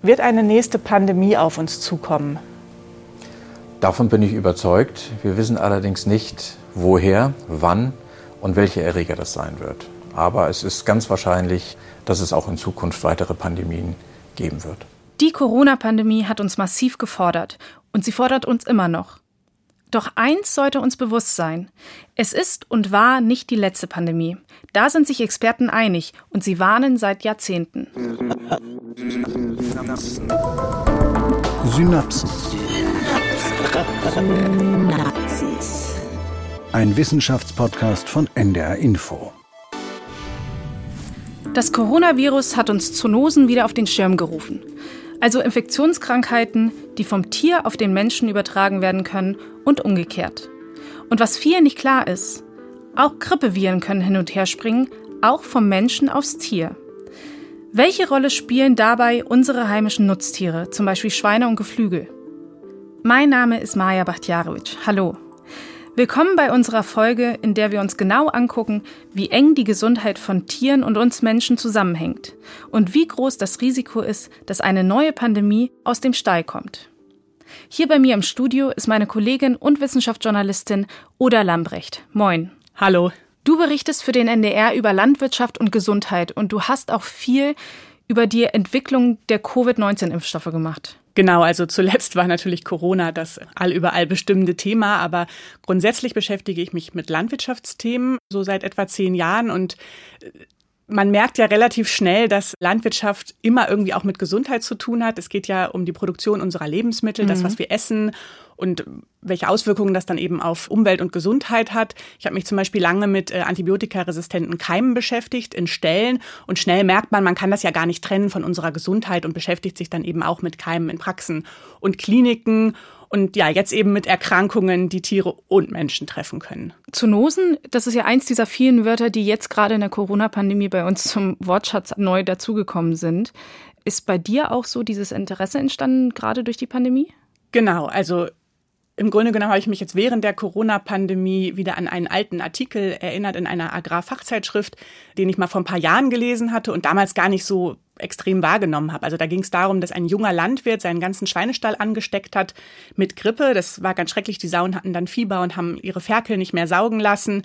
Wird eine nächste Pandemie auf uns zukommen? Davon bin ich überzeugt. Wir wissen allerdings nicht, woher, wann und welche Erreger das sein wird. Aber es ist ganz wahrscheinlich, dass es auch in Zukunft weitere Pandemien geben wird. Die Corona-Pandemie hat uns massiv gefordert und sie fordert uns immer noch. Doch eins sollte uns bewusst sein. Es ist und war nicht die letzte Pandemie. Da sind sich Experten einig und sie warnen seit Jahrzehnten. Synapsen. Ein Wissenschaftspodcast von NDR Info. Das Coronavirus hat uns Zoonosen wieder auf den Schirm gerufen. Also Infektionskrankheiten, die vom Tier auf den Menschen übertragen werden können und umgekehrt. Und was vielen nicht klar ist, auch Grippeviren können hin und her springen, auch vom Menschen aufs Tier. Welche Rolle spielen dabei unsere heimischen Nutztiere, zum Beispiel Schweine und Geflügel? Mein Name ist Maja Bachtjarowitsch. Hallo. Willkommen bei unserer Folge, in der wir uns genau angucken, wie eng die Gesundheit von Tieren und uns Menschen zusammenhängt und wie groß das Risiko ist, dass eine neue Pandemie aus dem Stall kommt. Hier bei mir im Studio ist meine Kollegin und Wissenschaftsjournalistin Oda Lambrecht. Moin. Hallo. Du berichtest für den NDR über Landwirtschaft und Gesundheit und du hast auch viel über die Entwicklung der Covid-19-Impfstoffe gemacht. Genau, also zuletzt war natürlich Corona das allüberall bestimmende Thema, aber grundsätzlich beschäftige ich mich mit Landwirtschaftsthemen so seit etwa zehn Jahren und äh, man merkt ja relativ schnell, dass Landwirtschaft immer irgendwie auch mit Gesundheit zu tun hat. Es geht ja um die Produktion unserer Lebensmittel, mhm. das, was wir essen und welche Auswirkungen das dann eben auf Umwelt und Gesundheit hat. Ich habe mich zum Beispiel lange mit äh, antibiotikaresistenten Keimen beschäftigt in Ställen und schnell merkt man, man kann das ja gar nicht trennen von unserer Gesundheit und beschäftigt sich dann eben auch mit Keimen in Praxen und Kliniken und ja, jetzt eben mit Erkrankungen, die Tiere und Menschen treffen können. Zoonosen, das ist ja eins dieser vielen Wörter, die jetzt gerade in der Corona-Pandemie bei uns zum Wortschatz neu dazugekommen sind. Ist bei dir auch so dieses Interesse entstanden, gerade durch die Pandemie? Genau, also im Grunde genommen habe ich mich jetzt während der Corona-Pandemie wieder an einen alten Artikel erinnert in einer Agrarfachzeitschrift, den ich mal vor ein paar Jahren gelesen hatte und damals gar nicht so extrem wahrgenommen habe. Also da ging es darum, dass ein junger Landwirt seinen ganzen Schweinestall angesteckt hat mit Grippe. Das war ganz schrecklich. Die Sauen hatten dann Fieber und haben ihre Ferkel nicht mehr saugen lassen.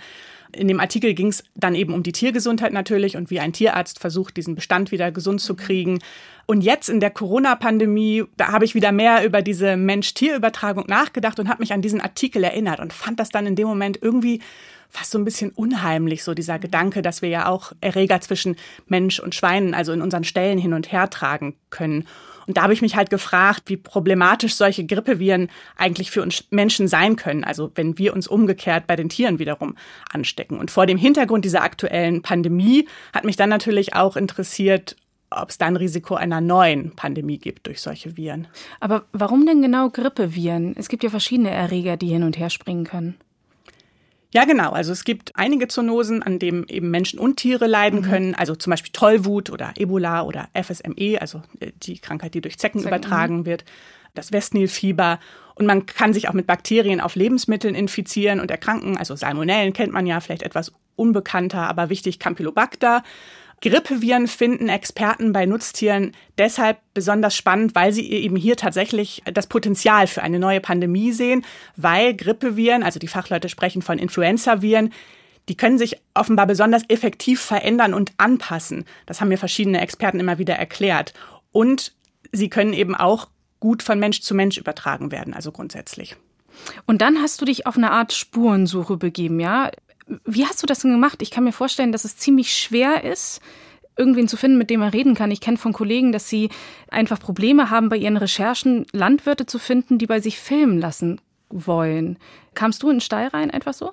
In dem Artikel ging es dann eben um die Tiergesundheit natürlich und wie ein Tierarzt versucht, diesen Bestand wieder gesund zu kriegen. Und jetzt in der Corona-Pandemie, da habe ich wieder mehr über diese Mensch-Tier-Übertragung nachgedacht und habe mich an diesen Artikel erinnert und fand das dann in dem Moment irgendwie fast so ein bisschen unheimlich, so dieser Gedanke, dass wir ja auch Erreger zwischen Mensch und Schweinen, also in unseren Stellen hin und her tragen können. Und da habe ich mich halt gefragt, wie problematisch solche Grippeviren eigentlich für uns Menschen sein können. Also wenn wir uns umgekehrt bei den Tieren wiederum anstecken. Und vor dem Hintergrund dieser aktuellen Pandemie hat mich dann natürlich auch interessiert, ob es da ein Risiko einer neuen Pandemie gibt durch solche Viren. Aber warum denn genau Grippeviren? Es gibt ja verschiedene Erreger, die hin und her springen können. Ja, genau. Also es gibt einige Zoonosen, an denen eben Menschen und Tiere leiden mhm. können. Also zum Beispiel Tollwut oder Ebola oder FSME, also äh, die Krankheit, die durch Zecken, Zecken übertragen mhm. wird. Das Westnilfieber. Und man kann sich auch mit Bakterien auf Lebensmitteln infizieren und erkranken. Also Salmonellen kennt man ja vielleicht etwas unbekannter, aber wichtig Campylobacter. Grippeviren finden Experten bei Nutztieren deshalb besonders spannend, weil sie eben hier tatsächlich das Potenzial für eine neue Pandemie sehen, weil Grippeviren, also die Fachleute sprechen von Influenzaviren, die können sich offenbar besonders effektiv verändern und anpassen. Das haben mir verschiedene Experten immer wieder erklärt. Und sie können eben auch gut von Mensch zu Mensch übertragen werden, also grundsätzlich. Und dann hast du dich auf eine Art Spurensuche begeben, ja? Wie hast du das denn gemacht? Ich kann mir vorstellen, dass es ziemlich schwer ist, irgendwen zu finden, mit dem man reden kann. Ich kenne von Kollegen, dass sie einfach Probleme haben, bei ihren Recherchen Landwirte zu finden, die bei sich filmen lassen wollen. Kamst du in den Stall rein, einfach so?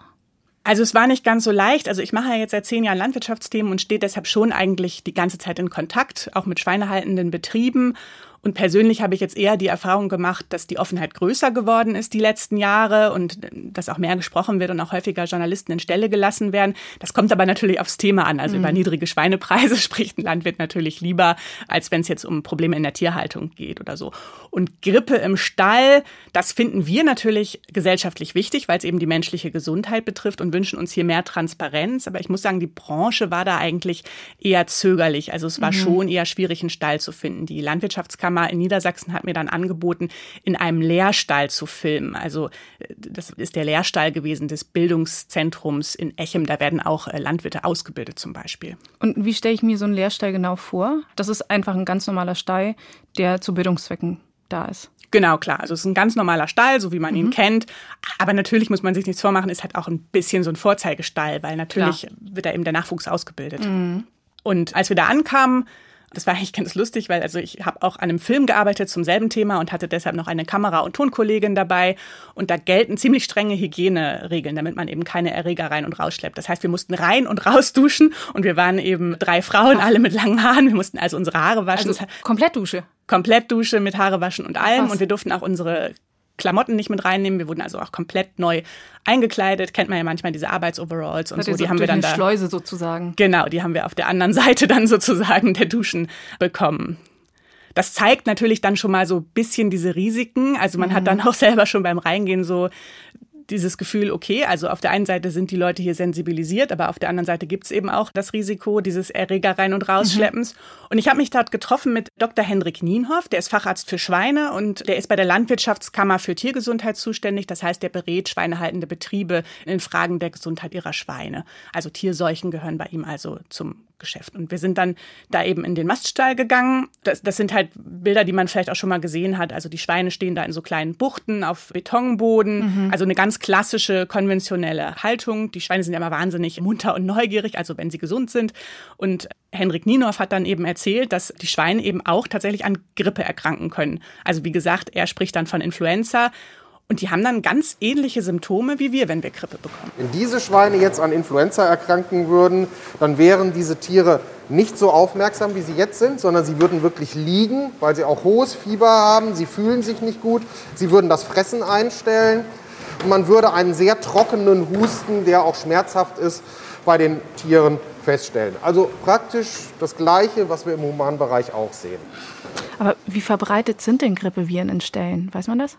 Also es war nicht ganz so leicht. Also ich mache ja jetzt seit zehn Jahren Landwirtschaftsthemen und stehe deshalb schon eigentlich die ganze Zeit in Kontakt, auch mit schweinehaltenden Betrieben. Und persönlich habe ich jetzt eher die Erfahrung gemacht, dass die Offenheit größer geworden ist die letzten Jahre und dass auch mehr gesprochen wird und auch häufiger Journalisten in Stelle gelassen werden. Das kommt aber natürlich aufs Thema an. Also mhm. über niedrige Schweinepreise spricht ein Landwirt natürlich lieber, als wenn es jetzt um Probleme in der Tierhaltung geht oder so. Und Grippe im Stall, das finden wir natürlich gesellschaftlich wichtig, weil es eben die menschliche Gesundheit betrifft und wünschen uns hier mehr Transparenz. Aber ich muss sagen, die Branche war da eigentlich eher zögerlich. Also es war mhm. schon eher schwierig, einen Stall zu finden. Die Landwirtschaftskammer Wissenschaftskammer in Niedersachsen hat mir dann angeboten, in einem Lehrstall zu filmen. Also äh, das ist der Lehrstall gewesen des Bildungszentrums in Echem. Da werden auch äh, Landwirte ausgebildet zum Beispiel. Und wie stelle ich mir so einen Lehrstall genau vor? Das ist einfach ein ganz normaler Stall, der zu Bildungszwecken da ist. Genau, klar. Also es ist ein ganz normaler Stall, so wie man mhm. ihn kennt. Aber natürlich muss man sich nichts vormachen, ist halt auch ein bisschen so ein Vorzeigestall, weil natürlich klar. wird da eben der Nachwuchs ausgebildet. Mhm. Und als wir da ankamen, das war eigentlich ganz lustig, weil also ich habe auch an einem Film gearbeitet zum selben Thema und hatte deshalb noch eine Kamera- und Tonkollegin dabei. Und da gelten ziemlich strenge Hygieneregeln, damit man eben keine Erreger rein und rausschleppt. Das heißt, wir mussten rein und raus duschen und wir waren eben drei Frauen, alle mit langen Haaren. Wir mussten also unsere Haare waschen. Also Komplettdusche. Komplettdusche mit Haare waschen und allem. Und wir durften auch unsere Klamotten nicht mit reinnehmen. Wir wurden also auch komplett neu eingekleidet. Kennt man ja manchmal diese Arbeitsoveralls und so. Die haben wir dann da. Schleuse sozusagen. Genau, die haben wir auf der anderen Seite dann sozusagen der Duschen bekommen. Das zeigt natürlich dann schon mal so bisschen diese Risiken. Also man mhm. hat dann auch selber schon beim Reingehen so dieses Gefühl, okay, also auf der einen Seite sind die Leute hier sensibilisiert, aber auf der anderen Seite gibt es eben auch das Risiko dieses Erreger rein und rausschleppens. Mhm. Und ich habe mich dort getroffen mit Dr. Hendrik Nienhoff, der ist Facharzt für Schweine und der ist bei der Landwirtschaftskammer für Tiergesundheit zuständig. Das heißt, der berät schweinehaltende Betriebe in Fragen der Gesundheit ihrer Schweine. Also Tierseuchen gehören bei ihm also zum Geschäft. Und wir sind dann da eben in den Maststall gegangen. Das, das sind halt Bilder, die man vielleicht auch schon mal gesehen hat. Also die Schweine stehen da in so kleinen Buchten auf Betonboden. Mhm. Also eine ganz klassische, konventionelle Haltung. Die Schweine sind ja immer wahnsinnig munter und neugierig, also wenn sie gesund sind. Und Henrik Nienow hat dann eben erzählt, dass die Schweine eben auch tatsächlich an Grippe erkranken können. Also wie gesagt, er spricht dann von Influenza. Und die haben dann ganz ähnliche Symptome wie wir, wenn wir Grippe bekommen. Wenn diese Schweine jetzt an Influenza erkranken würden, dann wären diese Tiere nicht so aufmerksam, wie sie jetzt sind, sondern sie würden wirklich liegen, weil sie auch hohes Fieber haben, sie fühlen sich nicht gut, sie würden das Fressen einstellen und man würde einen sehr trockenen Husten, der auch schmerzhaft ist, bei den Tieren feststellen. Also praktisch das Gleiche, was wir im Humanbereich auch sehen. Aber wie verbreitet sind denn Grippeviren in Stellen? Weiß man das?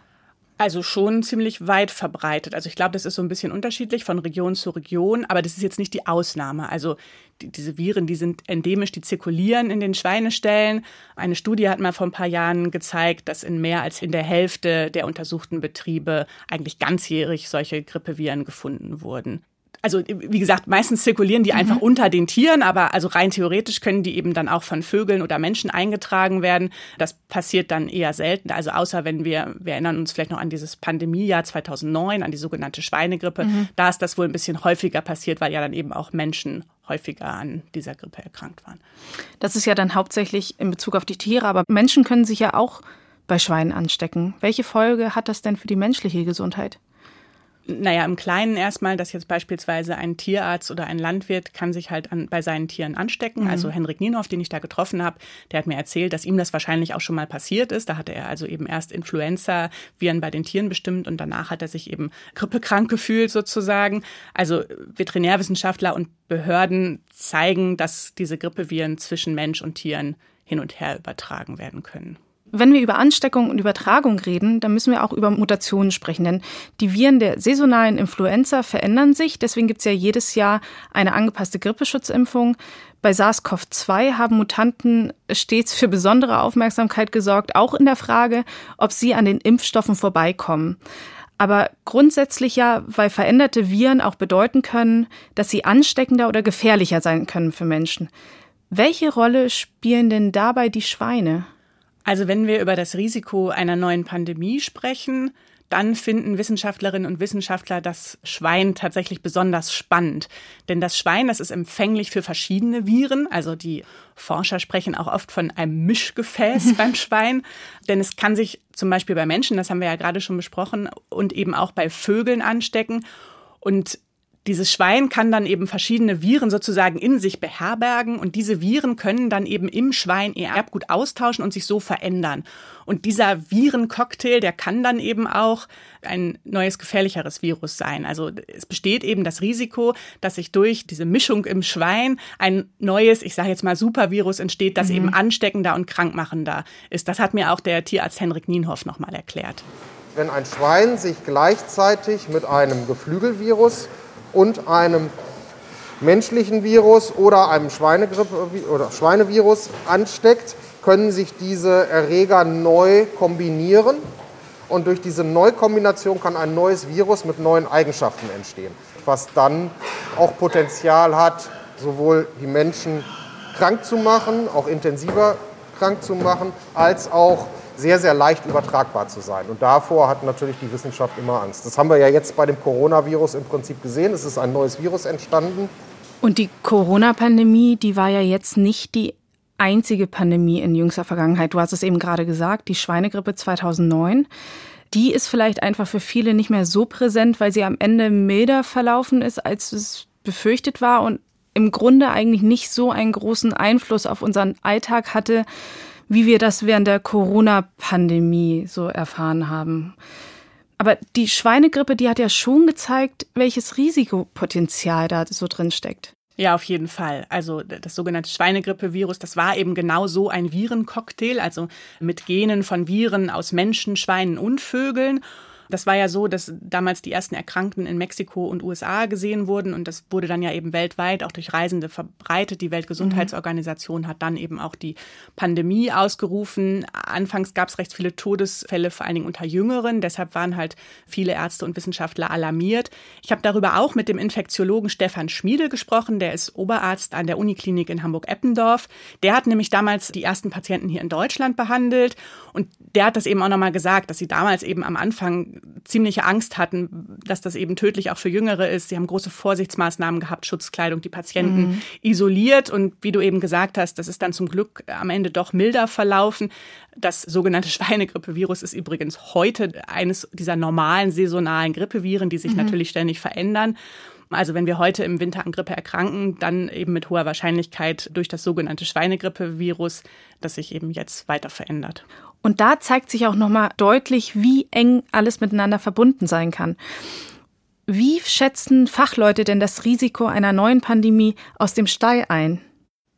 Also schon ziemlich weit verbreitet. Also ich glaube, das ist so ein bisschen unterschiedlich von Region zu Region, aber das ist jetzt nicht die Ausnahme. Also die, diese Viren, die sind endemisch, die zirkulieren in den Schweineställen. Eine Studie hat mal vor ein paar Jahren gezeigt, dass in mehr als in der Hälfte der untersuchten Betriebe eigentlich ganzjährig solche Grippeviren gefunden wurden also wie gesagt, meistens zirkulieren die mhm. einfach unter den Tieren, aber also rein theoretisch können die eben dann auch von Vögeln oder Menschen eingetragen werden. Das passiert dann eher selten. Also außer wenn wir, wir erinnern uns vielleicht noch an dieses Pandemiejahr 2009, an die sogenannte Schweinegrippe, mhm. da ist das wohl ein bisschen häufiger passiert, weil ja dann eben auch Menschen häufiger an dieser Grippe erkrankt waren. Das ist ja dann hauptsächlich in Bezug auf die Tiere, aber Menschen können sich ja auch bei Schweinen anstecken. Welche Folge hat das denn für die menschliche Gesundheit? Naja, im Kleinen erstmal, dass jetzt beispielsweise ein Tierarzt oder ein Landwirt kann sich halt an, bei seinen Tieren anstecken. Mhm. Also Henrik Nienhoff, den ich da getroffen habe, der hat mir erzählt, dass ihm das wahrscheinlich auch schon mal passiert ist. Da hatte er also eben erst Influenza-Viren bei den Tieren bestimmt und danach hat er sich eben grippekrank gefühlt sozusagen. Also Veterinärwissenschaftler und Behörden zeigen, dass diese Grippeviren zwischen Mensch und Tieren hin und her übertragen werden können. Wenn wir über Ansteckung und Übertragung reden, dann müssen wir auch über Mutationen sprechen, denn die Viren der saisonalen Influenza verändern sich. Deswegen gibt es ja jedes Jahr eine angepasste Grippeschutzimpfung. Bei SARS-CoV-2 haben Mutanten stets für besondere Aufmerksamkeit gesorgt, auch in der Frage, ob sie an den Impfstoffen vorbeikommen. Aber grundsätzlich ja, weil veränderte Viren auch bedeuten können, dass sie ansteckender oder gefährlicher sein können für Menschen. Welche Rolle spielen denn dabei die Schweine? Also wenn wir über das Risiko einer neuen Pandemie sprechen, dann finden Wissenschaftlerinnen und Wissenschaftler das Schwein tatsächlich besonders spannend. Denn das Schwein, das ist empfänglich für verschiedene Viren. Also die Forscher sprechen auch oft von einem Mischgefäß beim Schwein. Denn es kann sich zum Beispiel bei Menschen, das haben wir ja gerade schon besprochen, und eben auch bei Vögeln anstecken. Und dieses Schwein kann dann eben verschiedene Viren sozusagen in sich beherbergen und diese Viren können dann eben im Schwein ihr Erbgut austauschen und sich so verändern. Und dieser Virencocktail, der kann dann eben auch ein neues gefährlicheres Virus sein. Also es besteht eben das Risiko, dass sich durch diese Mischung im Schwein ein neues, ich sage jetzt mal Supervirus entsteht, das mhm. eben ansteckender und krankmachender ist. Das hat mir auch der Tierarzt Henrik Nienhoff nochmal erklärt. Wenn ein Schwein sich gleichzeitig mit einem Geflügelvirus und einem menschlichen Virus oder einem Schweinegrippe oder Schweinevirus ansteckt, können sich diese Erreger neu kombinieren. Und durch diese Neukombination kann ein neues Virus mit neuen Eigenschaften entstehen, was dann auch Potenzial hat, sowohl die Menschen krank zu machen, auch intensiver krank zu machen, als auch sehr, sehr leicht übertragbar zu sein. Und davor hat natürlich die Wissenschaft immer Angst. Das haben wir ja jetzt bei dem Coronavirus im Prinzip gesehen. Es ist ein neues Virus entstanden. Und die Corona-Pandemie, die war ja jetzt nicht die einzige Pandemie in jüngster Vergangenheit. Du hast es eben gerade gesagt, die Schweinegrippe 2009. Die ist vielleicht einfach für viele nicht mehr so präsent, weil sie am Ende milder verlaufen ist, als es befürchtet war und im Grunde eigentlich nicht so einen großen Einfluss auf unseren Alltag hatte, wie wir das während der Corona-Pandemie so erfahren haben. Aber die Schweinegrippe, die hat ja schon gezeigt, welches Risikopotenzial da so drin steckt. Ja, auf jeden Fall. Also das sogenannte Schweinegrippevirus, das war eben genau so ein Virencocktail, also mit Genen von Viren aus Menschen, Schweinen und Vögeln. Das war ja so, dass damals die ersten Erkrankten in Mexiko und USA gesehen wurden und das wurde dann ja eben weltweit auch durch Reisende verbreitet. Die Weltgesundheitsorganisation hat dann eben auch die Pandemie ausgerufen. Anfangs gab es recht viele Todesfälle, vor allen Dingen unter Jüngeren. Deshalb waren halt viele Ärzte und Wissenschaftler alarmiert. Ich habe darüber auch mit dem Infektiologen Stefan Schmiedel gesprochen. Der ist Oberarzt an der Uniklinik in Hamburg-Eppendorf. Der hat nämlich damals die ersten Patienten hier in Deutschland behandelt und der hat das eben auch nochmal gesagt, dass sie damals eben am Anfang ziemliche Angst hatten, dass das eben tödlich auch für Jüngere ist. Sie haben große Vorsichtsmaßnahmen gehabt, Schutzkleidung, die Patienten mhm. isoliert. Und wie du eben gesagt hast, das ist dann zum Glück am Ende doch milder verlaufen. Das sogenannte Schweinegrippevirus ist übrigens heute eines dieser normalen saisonalen Grippeviren, die sich mhm. natürlich ständig verändern. Also wenn wir heute im Winter an Grippe erkranken, dann eben mit hoher Wahrscheinlichkeit durch das sogenannte Schweinegrippevirus, das sich eben jetzt weiter verändert. Und da zeigt sich auch nochmal deutlich, wie eng alles miteinander verbunden sein kann. Wie schätzen Fachleute denn das Risiko einer neuen Pandemie aus dem Stall ein?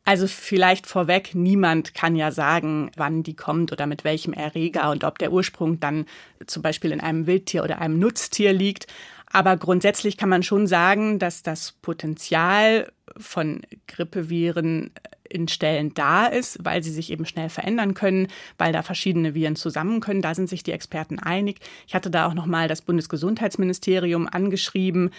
Also vielleicht vorweg, niemand kann ja sagen, wann die kommt oder mit welchem Erreger und ob der Ursprung dann zum Beispiel in einem Wildtier oder einem Nutztier liegt. Aber grundsätzlich kann man schon sagen, dass das Potenzial von Grippeviren in Stellen da ist, weil sie sich eben schnell verändern können, weil da verschiedene Viren zusammen können. Da sind sich die Experten einig. Ich hatte da auch noch mal das Bundesgesundheitsministerium angeschrieben.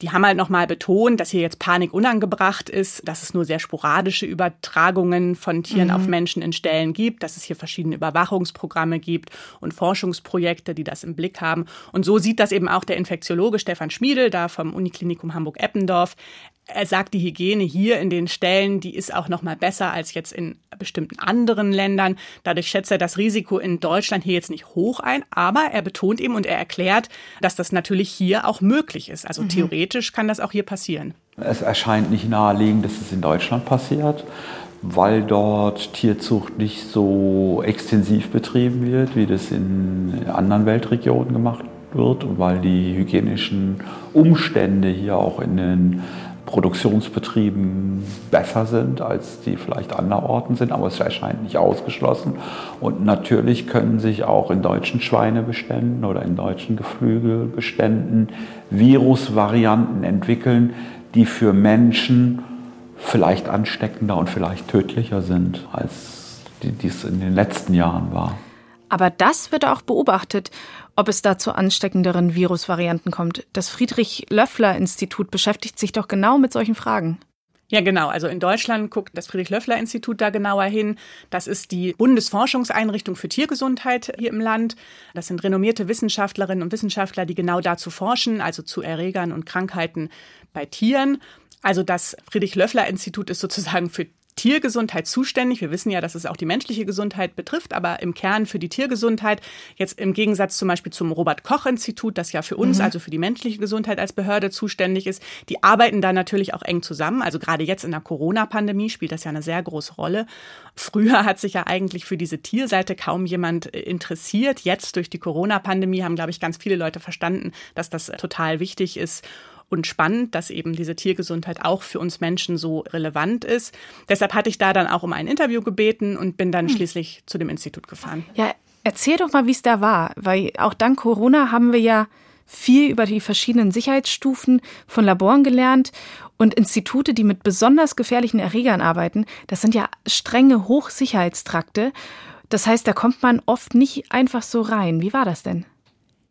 Die haben halt nochmal betont, dass hier jetzt Panik unangebracht ist, dass es nur sehr sporadische Übertragungen von Tieren mhm. auf Menschen in Stellen gibt, dass es hier verschiedene Überwachungsprogramme gibt und Forschungsprojekte, die das im Blick haben. Und so sieht das eben auch der Infektiologe Stefan Schmiedel da vom Uniklinikum Hamburg-Eppendorf. Er sagt, die Hygiene hier in den Stellen, die ist auch noch mal besser als jetzt in bestimmten anderen Ländern. Dadurch schätzt er das Risiko in Deutschland hier jetzt nicht hoch ein, aber er betont eben und er erklärt, dass das natürlich hier auch möglich ist. Also mhm. theoretisch kann das auch hier passieren. Es erscheint nicht naheliegend, dass es in Deutschland passiert, weil dort Tierzucht nicht so extensiv betrieben wird, wie das in anderen Weltregionen gemacht wird und weil die hygienischen Umstände hier auch in den Produktionsbetrieben besser sind, als die vielleicht anderorten sind, aber es erscheint nicht ausgeschlossen. Und natürlich können sich auch in deutschen Schweinebeständen oder in deutschen Geflügelbeständen Virusvarianten entwickeln, die für Menschen vielleicht ansteckender und vielleicht tödlicher sind, als dies in den letzten Jahren war. Aber das wird auch beobachtet, ob es da zu ansteckenderen Virusvarianten kommt. Das Friedrich-Löffler-Institut beschäftigt sich doch genau mit solchen Fragen. Ja, genau. Also in Deutschland guckt das Friedrich-Löffler-Institut da genauer hin. Das ist die Bundesforschungseinrichtung für Tiergesundheit hier im Land. Das sind renommierte Wissenschaftlerinnen und Wissenschaftler, die genau dazu forschen, also zu Erregern und Krankheiten bei Tieren. Also das Friedrich-Löffler-Institut ist sozusagen für Tiergesundheit zuständig. Wir wissen ja, dass es auch die menschliche Gesundheit betrifft, aber im Kern für die Tiergesundheit. Jetzt im Gegensatz zum Beispiel zum Robert-Koch-Institut, das ja für uns, mhm. also für die menschliche Gesundheit als Behörde zuständig ist, die arbeiten da natürlich auch eng zusammen. Also gerade jetzt in der Corona-Pandemie spielt das ja eine sehr große Rolle. Früher hat sich ja eigentlich für diese Tierseite kaum jemand äh, interessiert. Jetzt durch die Corona-Pandemie haben, glaube ich, ganz viele Leute verstanden, dass das total wichtig ist und spannend, dass eben diese Tiergesundheit auch für uns Menschen so relevant ist. Deshalb hatte ich da dann auch um ein Interview gebeten und bin dann hm. schließlich zu dem Institut gefahren. Ja, erzähl doch mal, wie es da war, weil auch dank Corona haben wir ja viel über die verschiedenen Sicherheitsstufen von Laboren gelernt und Institute, die mit besonders gefährlichen Erregern arbeiten, das sind ja strenge Hochsicherheitstrakte. Das heißt, da kommt man oft nicht einfach so rein. Wie war das denn?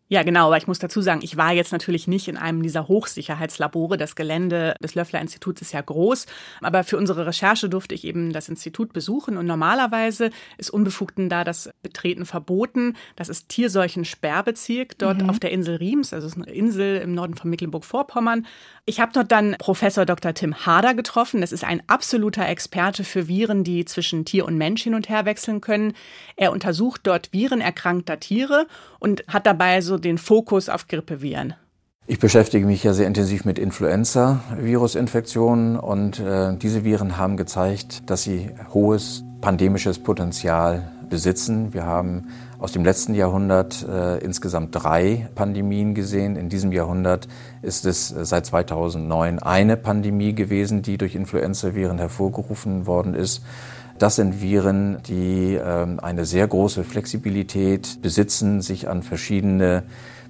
Ja, genau, aber ich muss dazu sagen, ich war jetzt natürlich nicht in einem dieser Hochsicherheitslabore. Das Gelände des Löffler Instituts ist ja groß, aber für unsere Recherche durfte ich eben das Institut besuchen und normalerweise ist Unbefugten da das Betreten verboten. Das ist Tierseuchen-Sperrbezirk dort mhm. auf der Insel Riems, also es ist eine Insel im Norden von Mecklenburg-Vorpommern. Ich habe dort dann Professor Dr. Tim Harder getroffen. Das ist ein absoluter Experte für Viren, die zwischen Tier und Mensch hin und her wechseln können. Er untersucht dort Viren erkrankter Tiere und hat dabei so den Fokus auf Grippeviren. Ich beschäftige mich ja sehr intensiv mit Influenza-Virusinfektionen und äh, diese Viren haben gezeigt, dass sie hohes pandemisches Potenzial besitzen. Wir haben aus dem letzten Jahrhundert äh, insgesamt drei Pandemien gesehen. In diesem Jahrhundert ist es äh, seit 2009 eine Pandemie gewesen, die durch Influenza-Viren hervorgerufen worden ist. Das sind Viren, die ähm, eine sehr große Flexibilität besitzen, sich an verschiedene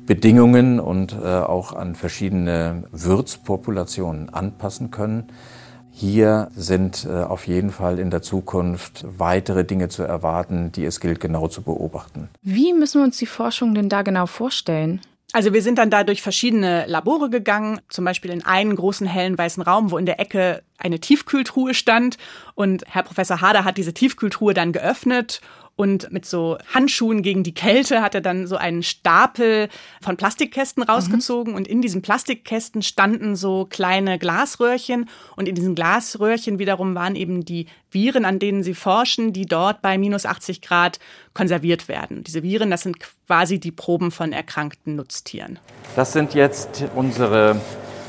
Bedingungen und äh, auch an verschiedene Wirtspopulationen anpassen können. Hier sind äh, auf jeden Fall in der Zukunft weitere Dinge zu erwarten, die es gilt genau zu beobachten. Wie müssen wir uns die Forschung denn da genau vorstellen? Also wir sind dann da durch verschiedene Labore gegangen, zum Beispiel in einen großen hellen weißen Raum, wo in der Ecke eine Tiefkühltruhe stand. Und Herr Professor Hader hat diese Tiefkühltruhe dann geöffnet und mit so Handschuhen gegen die Kälte hat er dann so einen Stapel von Plastikkästen rausgezogen mhm. und in diesen Plastikkästen standen so kleine Glasröhrchen und in diesen Glasröhrchen wiederum waren eben die Viren, an denen sie forschen, die dort bei minus 80 Grad konserviert werden. Diese Viren, das sind quasi die Proben von erkrankten Nutztieren. Das sind jetzt unsere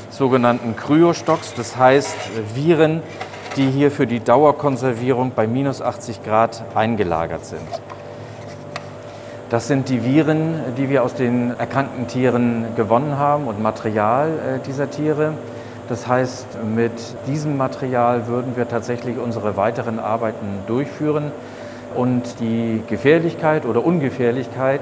sogenannten Kryostocks, das heißt Viren, die hier für die Dauerkonservierung bei minus 80 Grad eingelagert sind. Das sind die Viren, die wir aus den erkrankten Tieren gewonnen haben und Material äh, dieser Tiere. Das heißt, mit diesem Material würden wir tatsächlich unsere weiteren Arbeiten durchführen und die Gefährlichkeit oder Ungefährlichkeit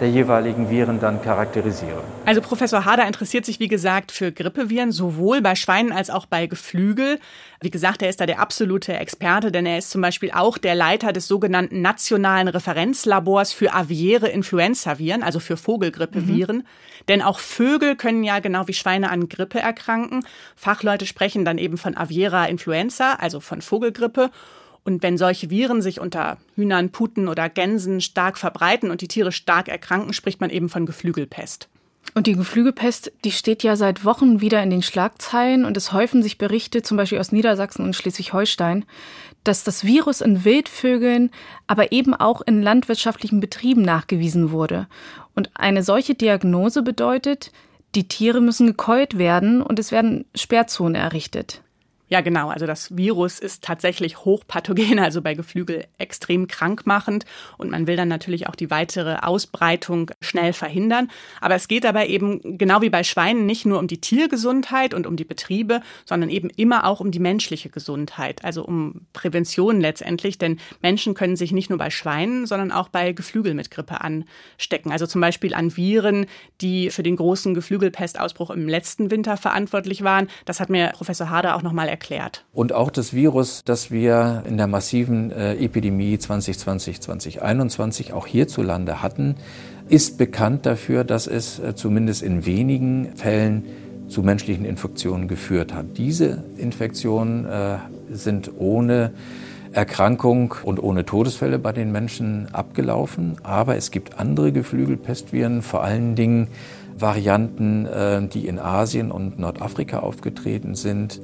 der jeweiligen Viren dann charakterisieren. Also Professor Hader interessiert sich, wie gesagt, für Grippeviren, sowohl bei Schweinen als auch bei Geflügel. Wie gesagt, er ist da der absolute Experte, denn er ist zum Beispiel auch der Leiter des sogenannten Nationalen Referenzlabors für aviäre Influenzaviren, also für Vogelgrippeviren. Mhm. Denn auch Vögel können ja genau wie Schweine an Grippe erkranken. Fachleute sprechen dann eben von Aviera influenza, also von Vogelgrippe. Und wenn solche Viren sich unter Hühnern, Puten oder Gänsen stark verbreiten und die Tiere stark erkranken, spricht man eben von Geflügelpest. Und die Geflügelpest, die steht ja seit Wochen wieder in den Schlagzeilen und es häufen sich Berichte, zum Beispiel aus Niedersachsen und Schleswig-Holstein, dass das Virus in Wildvögeln, aber eben auch in landwirtschaftlichen Betrieben nachgewiesen wurde. Und eine solche Diagnose bedeutet, die Tiere müssen gekeult werden und es werden Sperrzonen errichtet. Ja, genau. Also das Virus ist tatsächlich hochpathogen, also bei Geflügel extrem krankmachend. Und man will dann natürlich auch die weitere Ausbreitung schnell verhindern. Aber es geht dabei eben, genau wie bei Schweinen, nicht nur um die Tiergesundheit und um die Betriebe, sondern eben immer auch um die menschliche Gesundheit. Also um Prävention letztendlich. Denn Menschen können sich nicht nur bei Schweinen, sondern auch bei Geflügel mit Grippe anstecken. Also zum Beispiel an Viren, die für den großen Geflügelpestausbruch im letzten Winter verantwortlich waren. Das hat mir Professor Harder auch nochmal erklärt. Und auch das Virus, das wir in der massiven äh, Epidemie 2020, 2021 auch hierzulande hatten, ist bekannt dafür, dass es äh, zumindest in wenigen Fällen zu menschlichen Infektionen geführt hat. Diese Infektionen äh, sind ohne Erkrankung und ohne Todesfälle bei den Menschen abgelaufen. Aber es gibt andere Geflügelpestviren, vor allen Dingen Varianten, die in Asien und Nordafrika aufgetreten sind,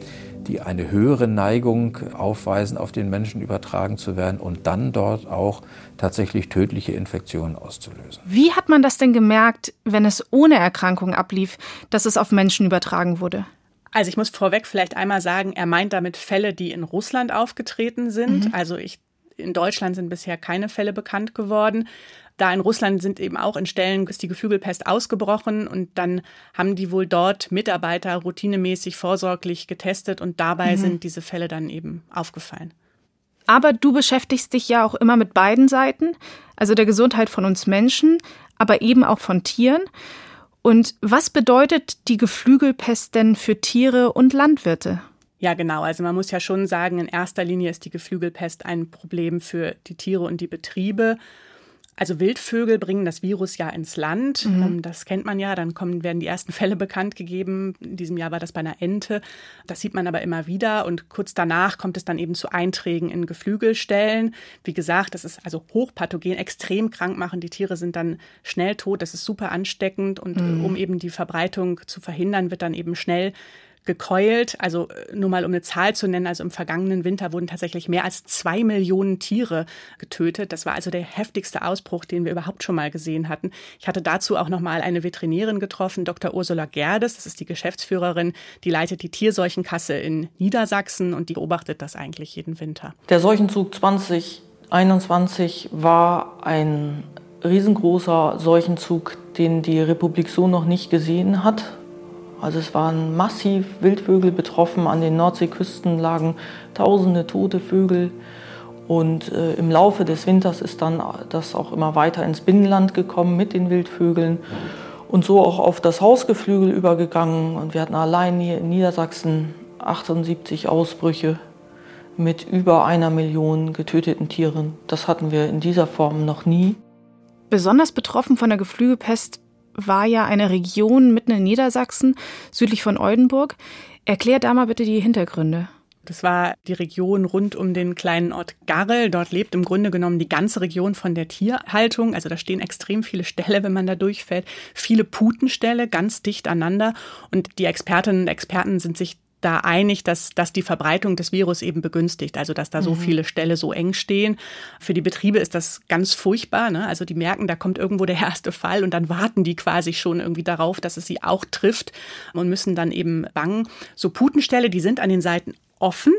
die eine höhere Neigung aufweisen, auf den Menschen übertragen zu werden und dann dort auch tatsächlich tödliche Infektionen auszulösen. Wie hat man das denn gemerkt, wenn es ohne Erkrankung ablief, dass es auf Menschen übertragen wurde? Also ich muss vorweg vielleicht einmal sagen, er meint damit Fälle, die in Russland aufgetreten sind. Mhm. Also ich in Deutschland sind bisher keine Fälle bekannt geworden. Da in Russland sind eben auch in Stellen ist die Geflügelpest ausgebrochen und dann haben die wohl dort Mitarbeiter routinemäßig vorsorglich getestet und dabei mhm. sind diese Fälle dann eben aufgefallen. Aber du beschäftigst dich ja auch immer mit beiden Seiten, also der Gesundheit von uns Menschen, aber eben auch von Tieren. Und was bedeutet die Geflügelpest denn für Tiere und Landwirte? Ja, genau. Also man muss ja schon sagen, in erster Linie ist die Geflügelpest ein Problem für die Tiere und die Betriebe. Also Wildvögel bringen das Virus ja ins Land. Mhm. Ähm, das kennt man ja. Dann kommen, werden die ersten Fälle bekannt gegeben. In diesem Jahr war das bei einer Ente. Das sieht man aber immer wieder. Und kurz danach kommt es dann eben zu Einträgen in Geflügelstellen. Wie gesagt, das ist also hochpathogen, extrem krank machen. Die Tiere sind dann schnell tot. Das ist super ansteckend. Und mhm. um eben die Verbreitung zu verhindern, wird dann eben schnell gekeult. Also äh, nur mal um eine Zahl zu nennen, also im vergangenen Winter wurden tatsächlich mehr als zwei Millionen Tiere getötet. Das war also der heftigste Ausbruch, den wir überhaupt schon mal gesehen hatten. Ich hatte dazu auch noch mal eine Veterinärin getroffen, Dr. Ursula Gerdes. Das ist die Geschäftsführerin, die leitet die Tierseuchenkasse in Niedersachsen und die beobachtet das eigentlich jeden Winter. Der Seuchenzug 2021 war ein riesengroßer Seuchenzug, den die Republik so noch nicht gesehen hat. Also es waren massiv Wildvögel betroffen. An den Nordseeküsten lagen tausende tote Vögel. Und äh, im Laufe des Winters ist dann das auch immer weiter ins Binnenland gekommen mit den Wildvögeln und so auch auf das Hausgeflügel übergegangen. Und wir hatten allein hier in Niedersachsen 78 Ausbrüche mit über einer Million getöteten Tieren. Das hatten wir in dieser Form noch nie. Besonders betroffen von der Geflügelpest war ja eine Region mitten in Niedersachsen, südlich von Oldenburg. Erklär da mal bitte die Hintergründe. Das war die Region rund um den kleinen Ort Garrel. Dort lebt im Grunde genommen die ganze Region von der Tierhaltung. Also da stehen extrem viele Ställe, wenn man da durchfällt. Viele Putenställe ganz dicht aneinander. Und die Expertinnen und Experten sind sich da einig, dass, dass die Verbreitung des Virus eben begünstigt, also dass da so mhm. viele Ställe so eng stehen. Für die Betriebe ist das ganz furchtbar. Ne? Also die merken, da kommt irgendwo der erste Fall und dann warten die quasi schon irgendwie darauf, dass es sie auch trifft und müssen dann eben bangen. So Putenställe, die sind an den Seiten offen,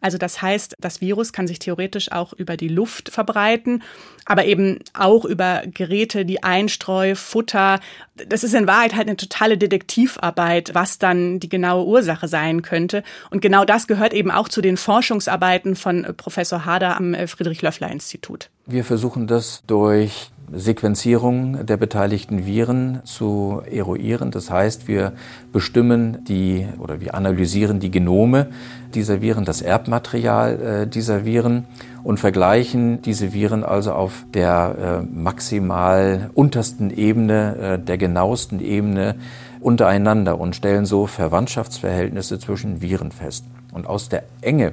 also das heißt, das Virus kann sich theoretisch auch über die Luft verbreiten, aber eben auch über Geräte, die Einstreu, Futter. Das ist in Wahrheit halt eine totale Detektivarbeit, was dann die genaue Ursache sein könnte. Und genau das gehört eben auch zu den Forschungsarbeiten von Professor Hader am Friedrich-Löffler-Institut. Wir versuchen das durch Sequenzierung der beteiligten Viren zu eruieren. Das heißt, wir bestimmen die oder wir analysieren die Genome dieser Viren, das Erbmaterial äh, dieser Viren und vergleichen diese Viren also auf der äh, maximal untersten Ebene, äh, der genauesten Ebene untereinander und stellen so Verwandtschaftsverhältnisse zwischen Viren fest. Und aus der Enge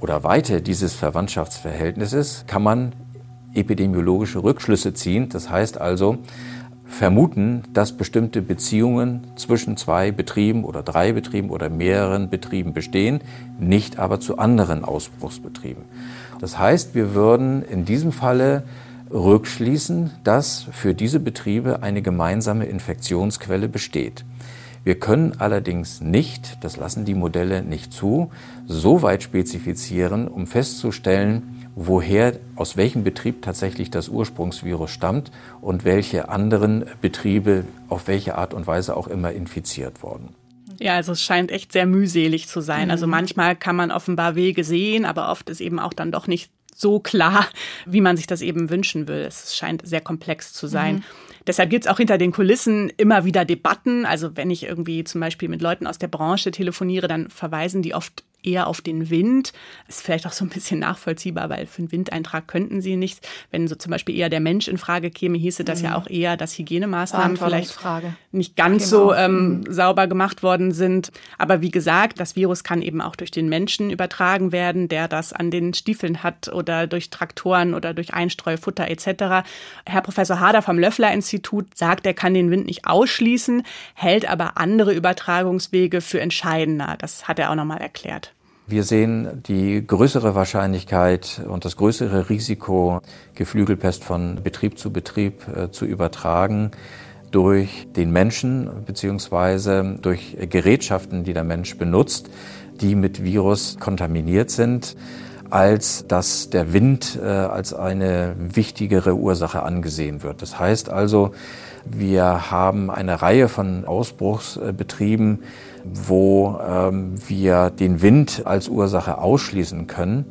oder Weite dieses Verwandtschaftsverhältnisses kann man epidemiologische Rückschlüsse ziehen. Das heißt also, vermuten, dass bestimmte Beziehungen zwischen zwei Betrieben oder drei Betrieben oder mehreren Betrieben bestehen, nicht aber zu anderen Ausbruchsbetrieben. Das heißt, wir würden in diesem Falle rückschließen, dass für diese Betriebe eine gemeinsame Infektionsquelle besteht. Wir können allerdings nicht, das lassen die Modelle nicht zu, so weit spezifizieren, um festzustellen, woher, aus welchem Betrieb tatsächlich das Ursprungsvirus stammt und welche anderen Betriebe auf welche Art und Weise auch immer infiziert wurden. Ja, also es scheint echt sehr mühselig zu sein. Also mhm. Manchmal kann man offenbar Wege sehen, aber oft ist eben auch dann doch nicht so klar, wie man sich das eben wünschen will. Es scheint sehr komplex zu sein. Mhm. Deshalb gibt es auch hinter den Kulissen immer wieder Debatten. Also wenn ich irgendwie zum Beispiel mit Leuten aus der Branche telefoniere, dann verweisen die oft eher auf den Wind. Ist vielleicht auch so ein bisschen nachvollziehbar, weil für einen Windeintrag könnten sie nichts. Wenn so zum Beispiel eher der Mensch in Frage käme, hieße das mhm. ja auch eher, dass Hygienemaßnahmen vielleicht nicht ganz genau. so ähm, mhm. sauber gemacht worden sind. Aber wie gesagt, das Virus kann eben auch durch den Menschen übertragen werden, der das an den Stiefeln hat oder durch Traktoren oder durch Einstreu, Futter etc. Herr Professor Hader vom Löffler-Institut sagt, er kann den Wind nicht ausschließen, hält aber andere Übertragungswege für entscheidender. Das hat er auch nochmal erklärt. Wir sehen die größere Wahrscheinlichkeit und das größere Risiko, Geflügelpest von Betrieb zu Betrieb äh, zu übertragen durch den Menschen beziehungsweise durch Gerätschaften, die der Mensch benutzt, die mit Virus kontaminiert sind, als dass der Wind äh, als eine wichtigere Ursache angesehen wird. Das heißt also, wir haben eine Reihe von Ausbruchsbetrieben, wo ähm, wir den Wind als Ursache ausschließen können.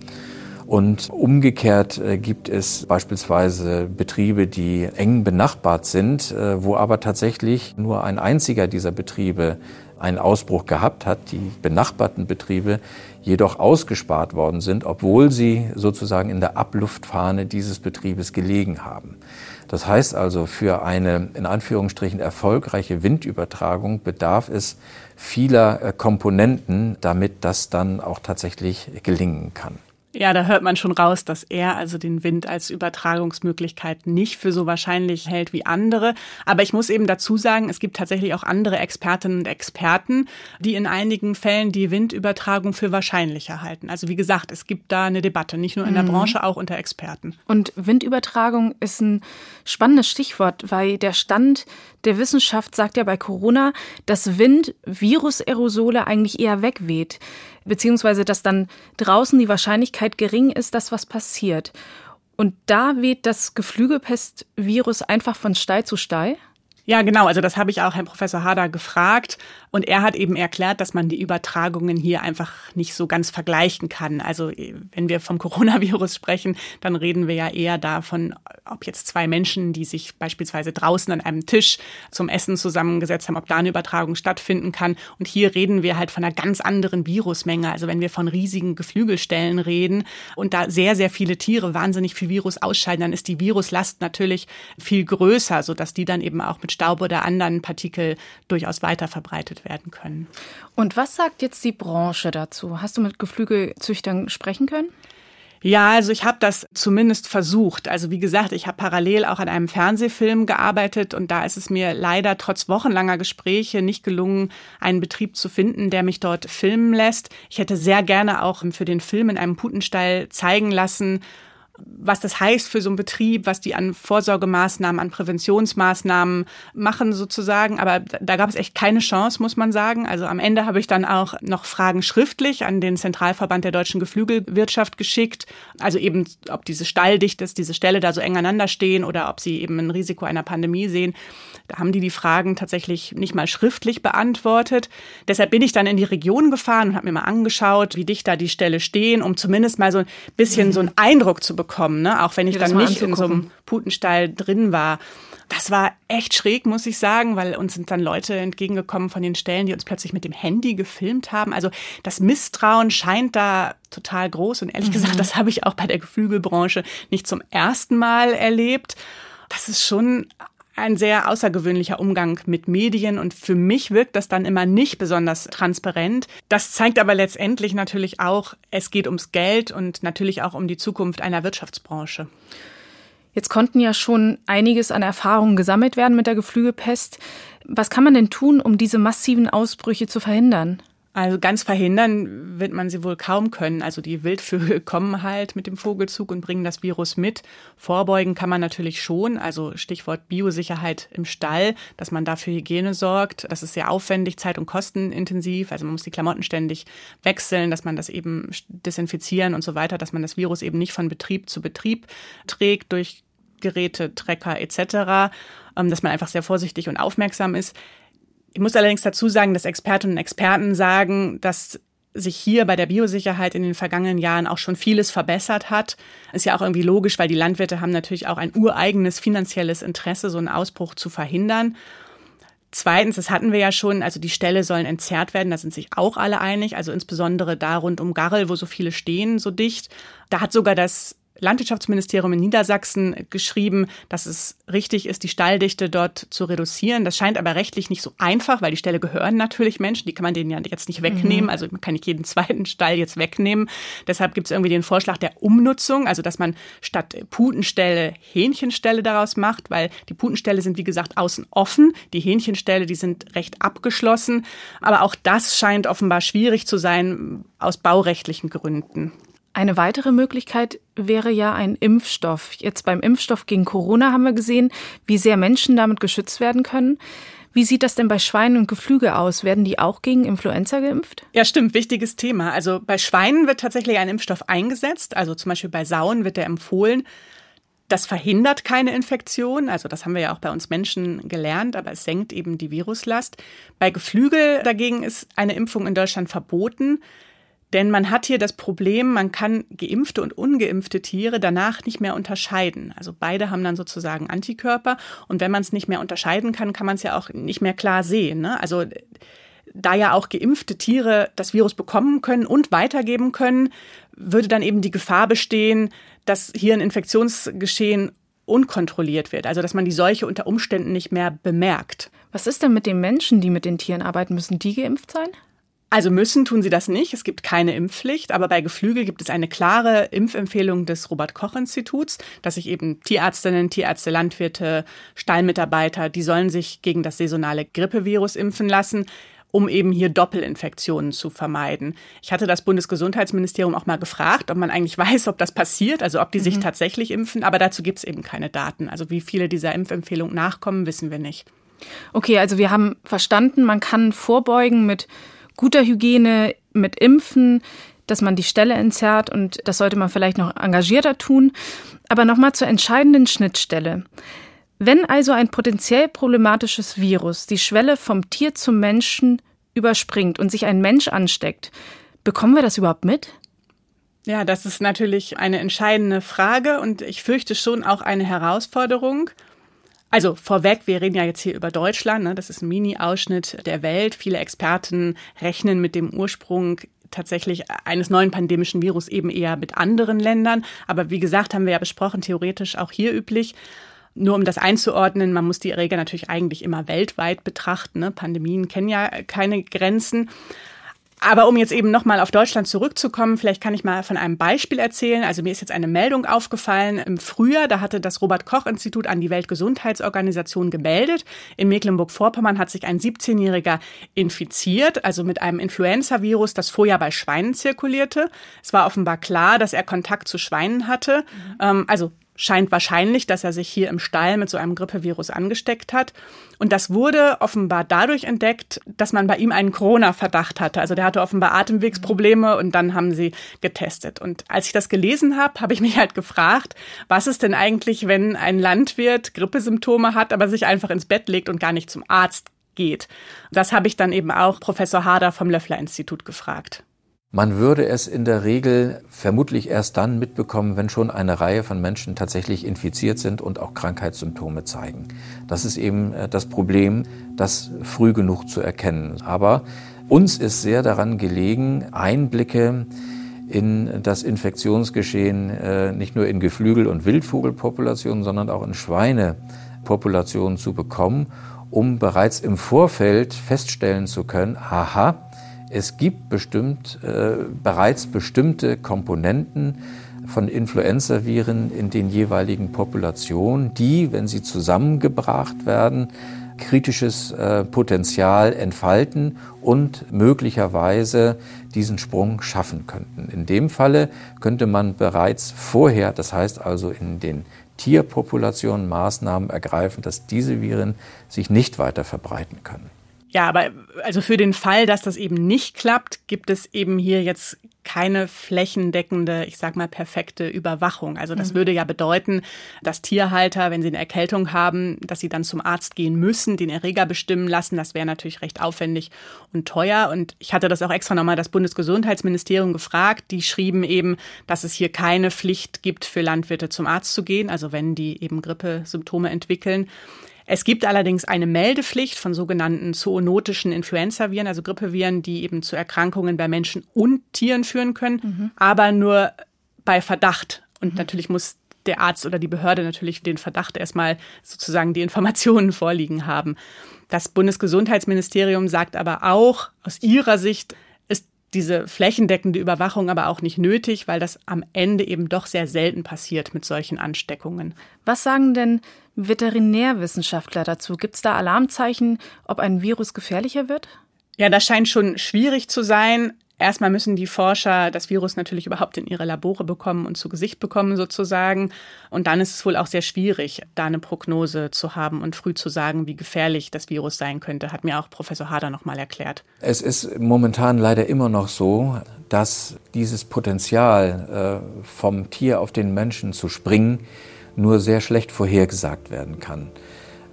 Und umgekehrt äh, gibt es beispielsweise Betriebe, die eng benachbart sind, äh, wo aber tatsächlich nur ein einziger dieser Betriebe einen Ausbruch gehabt hat, die benachbarten Betriebe jedoch ausgespart worden sind, obwohl sie sozusagen in der Abluftfahne dieses Betriebes gelegen haben. Das heißt also, für eine in Anführungsstrichen erfolgreiche Windübertragung bedarf es vieler äh, Komponenten, damit das dann auch tatsächlich gelingen kann. Ja, da hört man schon raus, dass er also den Wind als Übertragungsmöglichkeit nicht für so wahrscheinlich hält wie andere. Aber ich muss eben dazu sagen, es gibt tatsächlich auch andere Expertinnen und Experten, die in einigen Fällen die Windübertragung für wahrscheinlicher halten. Also wie gesagt, es gibt da eine Debatte, nicht nur in der mhm. Branche, auch unter Experten. Und Windübertragung ist ein spannendes Stichwort, weil der Stand der Wissenschaft sagt ja bei Corona, dass Wind Virusaerosole eigentlich eher wegweht beziehungsweise dass dann draußen die Wahrscheinlichkeit gering ist, dass was passiert. Und da weht das Geflügelpestvirus einfach von Stall zu Stall? Ja, genau. Also das habe ich auch Herrn Professor Hader gefragt. Und er hat eben erklärt, dass man die Übertragungen hier einfach nicht so ganz vergleichen kann. Also wenn wir vom Coronavirus sprechen, dann reden wir ja eher davon, ob jetzt zwei Menschen, die sich beispielsweise draußen an einem Tisch zum Essen zusammengesetzt haben, ob da eine Übertragung stattfinden kann. Und hier reden wir halt von einer ganz anderen Virusmenge. Also wenn wir von riesigen Geflügelstellen reden und da sehr, sehr viele Tiere wahnsinnig viel Virus ausscheiden, dann ist die Viruslast natürlich viel größer, sodass die dann eben auch mit Staub oder anderen Partikel durchaus weiter verbreitet werden können. Und was sagt jetzt die Branche dazu? Hast du mit Geflügelzüchtern sprechen können? Ja, also ich habe das zumindest versucht. Also wie gesagt, ich habe parallel auch an einem Fernsehfilm gearbeitet und da ist es mir leider trotz wochenlanger Gespräche nicht gelungen, einen Betrieb zu finden, der mich dort filmen lässt. Ich hätte sehr gerne auch für den Film in einem Putenstall zeigen lassen, was das heißt für so einen Betrieb, was die an Vorsorgemaßnahmen, an Präventionsmaßnahmen machen sozusagen. Aber da gab es echt keine Chance, muss man sagen. Also am Ende habe ich dann auch noch Fragen schriftlich an den Zentralverband der deutschen Geflügelwirtschaft geschickt. Also eben, ob diese Stalldichte, diese Ställe da so eng aneinander stehen oder ob sie eben ein Risiko einer Pandemie sehen. Da haben die die Fragen tatsächlich nicht mal schriftlich beantwortet. Deshalb bin ich dann in die Region gefahren und habe mir mal angeschaut, wie dicht da die Ställe stehen, um zumindest mal so ein bisschen so einen Eindruck zu bekommen, ne? auch wenn ich dann nicht in so einem Putenstall drin war. Das war echt schräg, muss ich sagen, weil uns sind dann Leute entgegengekommen von den Stellen, die uns plötzlich mit dem Handy gefilmt haben. Also das Misstrauen scheint da total groß und ehrlich mhm. gesagt, das habe ich auch bei der Geflügelbranche nicht zum ersten Mal erlebt. Das ist schon ein sehr außergewöhnlicher Umgang mit Medien und für mich wirkt das dann immer nicht besonders transparent. Das zeigt aber letztendlich natürlich auch, es geht ums Geld und natürlich auch um die Zukunft einer Wirtschaftsbranche. Jetzt konnten ja schon einiges an Erfahrungen gesammelt werden mit der Geflügelpest. Was kann man denn tun, um diese massiven Ausbrüche zu verhindern? Also ganz verhindern wird man sie wohl kaum können. Also die Wildvögel kommen halt mit dem Vogelzug und bringen das Virus mit. Vorbeugen kann man natürlich schon. Also Stichwort Biosicherheit im Stall, dass man dafür Hygiene sorgt. Das ist sehr aufwendig, zeit- und kostenintensiv. Also man muss die Klamotten ständig wechseln, dass man das eben desinfizieren und so weiter, dass man das Virus eben nicht von Betrieb zu Betrieb trägt durch Geräte, Trecker etc., ähm, dass man einfach sehr vorsichtig und aufmerksam ist. Ich muss allerdings dazu sagen, dass Expertinnen und Experten sagen, dass sich hier bei der Biosicherheit in den vergangenen Jahren auch schon vieles verbessert hat. Ist ja auch irgendwie logisch, weil die Landwirte haben natürlich auch ein ureigenes finanzielles Interesse, so einen Ausbruch zu verhindern. Zweitens, das hatten wir ja schon, also die Ställe sollen entzerrt werden, da sind sich auch alle einig, also insbesondere da rund um Garrel, wo so viele stehen, so dicht. Da hat sogar das Landwirtschaftsministerium in Niedersachsen geschrieben, dass es richtig ist, die Stalldichte dort zu reduzieren. Das scheint aber rechtlich nicht so einfach, weil die Ställe gehören natürlich Menschen, die kann man denen ja jetzt nicht wegnehmen. Mhm. Also man kann nicht jeden zweiten Stall jetzt wegnehmen. Deshalb gibt es irgendwie den Vorschlag der Umnutzung, also dass man statt Putenställe Hähnchenställe daraus macht, weil die Putenställe sind wie gesagt außen offen, die Hähnchenställe, die sind recht abgeschlossen. Aber auch das scheint offenbar schwierig zu sein aus baurechtlichen Gründen. Eine weitere Möglichkeit wäre ja ein Impfstoff. Jetzt beim Impfstoff gegen Corona haben wir gesehen, wie sehr Menschen damit geschützt werden können. Wie sieht das denn bei Schweinen und Geflügel aus? Werden die auch gegen Influenza geimpft? Ja, stimmt. Wichtiges Thema. Also bei Schweinen wird tatsächlich ein Impfstoff eingesetzt. Also zum Beispiel bei Sauen wird der empfohlen. Das verhindert keine Infektion, also das haben wir ja auch bei uns Menschen gelernt, aber es senkt eben die Viruslast. Bei Geflügel dagegen ist eine Impfung in Deutschland verboten. Denn man hat hier das Problem, man kann geimpfte und ungeimpfte Tiere danach nicht mehr unterscheiden. Also beide haben dann sozusagen Antikörper. Und wenn man es nicht mehr unterscheiden kann, kann man es ja auch nicht mehr klar sehen. Ne? Also da ja auch geimpfte Tiere das Virus bekommen können und weitergeben können, würde dann eben die Gefahr bestehen, dass hier ein Infektionsgeschehen unkontrolliert wird, also dass man die Seuche unter Umständen nicht mehr bemerkt. Was ist denn mit den Menschen, die mit den Tieren arbeiten? Müssen die geimpft sein? Also müssen tun sie das nicht. Es gibt keine Impfpflicht, aber bei Geflügel gibt es eine klare Impfempfehlung des Robert Koch Instituts, dass sich eben Tierärztinnen, Tierärzte, Landwirte, Stallmitarbeiter, die sollen sich gegen das saisonale Grippevirus impfen lassen um eben hier Doppelinfektionen zu vermeiden. Ich hatte das Bundesgesundheitsministerium auch mal gefragt, ob man eigentlich weiß, ob das passiert, also ob die sich mhm. tatsächlich impfen, aber dazu gibt es eben keine Daten. Also wie viele dieser Impfempfehlung nachkommen, wissen wir nicht. Okay, also wir haben verstanden, man kann vorbeugen mit guter Hygiene, mit Impfen, dass man die Stelle entzerrt und das sollte man vielleicht noch engagierter tun. Aber nochmal zur entscheidenden Schnittstelle. Wenn also ein potenziell problematisches Virus die Schwelle vom Tier zum Menschen überspringt und sich ein Mensch ansteckt, bekommen wir das überhaupt mit? Ja, das ist natürlich eine entscheidende Frage und ich fürchte schon auch eine Herausforderung. Also vorweg, wir reden ja jetzt hier über Deutschland, ne? das ist ein Mini-Ausschnitt der Welt. Viele Experten rechnen mit dem Ursprung tatsächlich eines neuen pandemischen Virus eben eher mit anderen Ländern. Aber wie gesagt, haben wir ja besprochen, theoretisch auch hier üblich. Nur um das einzuordnen, man muss die Erreger natürlich eigentlich immer weltweit betrachten. Ne? Pandemien kennen ja keine Grenzen. Aber um jetzt eben nochmal auf Deutschland zurückzukommen, vielleicht kann ich mal von einem Beispiel erzählen. Also mir ist jetzt eine Meldung aufgefallen im Frühjahr. Da hatte das Robert-Koch-Institut an die Weltgesundheitsorganisation gemeldet. In Mecklenburg-Vorpommern hat sich ein 17-Jähriger infiziert, also mit einem Influenza-Virus, das vorher bei Schweinen zirkulierte. Es war offenbar klar, dass er Kontakt zu Schweinen hatte. Mhm. also scheint wahrscheinlich, dass er sich hier im Stall mit so einem Grippevirus angesteckt hat. Und das wurde offenbar dadurch entdeckt, dass man bei ihm einen Corona-Verdacht hatte. Also der hatte offenbar Atemwegsprobleme und dann haben sie getestet. Und als ich das gelesen habe, habe ich mich halt gefragt, was ist denn eigentlich, wenn ein Landwirt Grippesymptome hat, aber sich einfach ins Bett legt und gar nicht zum Arzt geht? Das habe ich dann eben auch Professor Harder vom Löffler-Institut gefragt. Man würde es in der Regel vermutlich erst dann mitbekommen, wenn schon eine Reihe von Menschen tatsächlich infiziert sind und auch Krankheitssymptome zeigen. Das ist eben äh, das Problem, das früh genug zu erkennen. Aber uns ist sehr daran gelegen, Einblicke in das Infektionsgeschehen äh, nicht nur in Geflügel- und Wildvogelpopulationen, sondern auch in Schweinepopulationen zu bekommen, um bereits im Vorfeld feststellen zu können, aha, es gibt bestimmt, äh, bereits bestimmte Komponenten von Influenzaviren in den jeweiligen Populationen, die, wenn sie zusammengebracht werden, kritisches äh, Potenzial entfalten und möglicherweise diesen Sprung schaffen könnten. In dem Falle könnte man bereits vorher, das heißt also in den Tierpopulationen Maßnahmen ergreifen, dass diese Viren sich nicht weiter verbreiten können. Ja, aber also für den Fall, dass das eben nicht klappt, gibt es eben hier jetzt keine flächendeckende, ich sag mal, perfekte Überwachung. Also das mhm. würde ja bedeuten, dass Tierhalter, wenn sie eine Erkältung haben, dass sie dann zum Arzt gehen müssen, den Erreger bestimmen lassen. Das wäre natürlich recht aufwendig und teuer. Und ich hatte das auch extra nochmal das Bundesgesundheitsministerium gefragt. Die schrieben eben, dass es hier keine Pflicht gibt für Landwirte zum Arzt zu gehen, also wenn die eben Grippesymptome entwickeln. Es gibt allerdings eine Meldepflicht von sogenannten zoonotischen Influenzaviren, also Grippeviren, die eben zu Erkrankungen bei Menschen und Tieren führen können, mhm. aber nur bei Verdacht. Und mhm. natürlich muss der Arzt oder die Behörde natürlich den Verdacht erstmal sozusagen die Informationen vorliegen haben. Das Bundesgesundheitsministerium sagt aber auch, aus ihrer Sicht ist diese flächendeckende Überwachung aber auch nicht nötig, weil das am Ende eben doch sehr selten passiert mit solchen Ansteckungen. Was sagen denn Veterinärwissenschaftler dazu? Gibt es da Alarmzeichen, ob ein Virus gefährlicher wird? Ja, das scheint schon schwierig zu sein. Erstmal müssen die Forscher das Virus natürlich überhaupt in ihre Labore bekommen und zu Gesicht bekommen sozusagen. Und dann ist es wohl auch sehr schwierig, da eine Prognose zu haben und früh zu sagen, wie gefährlich das Virus sein könnte, hat mir auch Professor Hader nochmal erklärt. Es ist momentan leider immer noch so, dass dieses Potenzial äh, vom Tier auf den Menschen zu springen nur sehr schlecht vorhergesagt werden kann.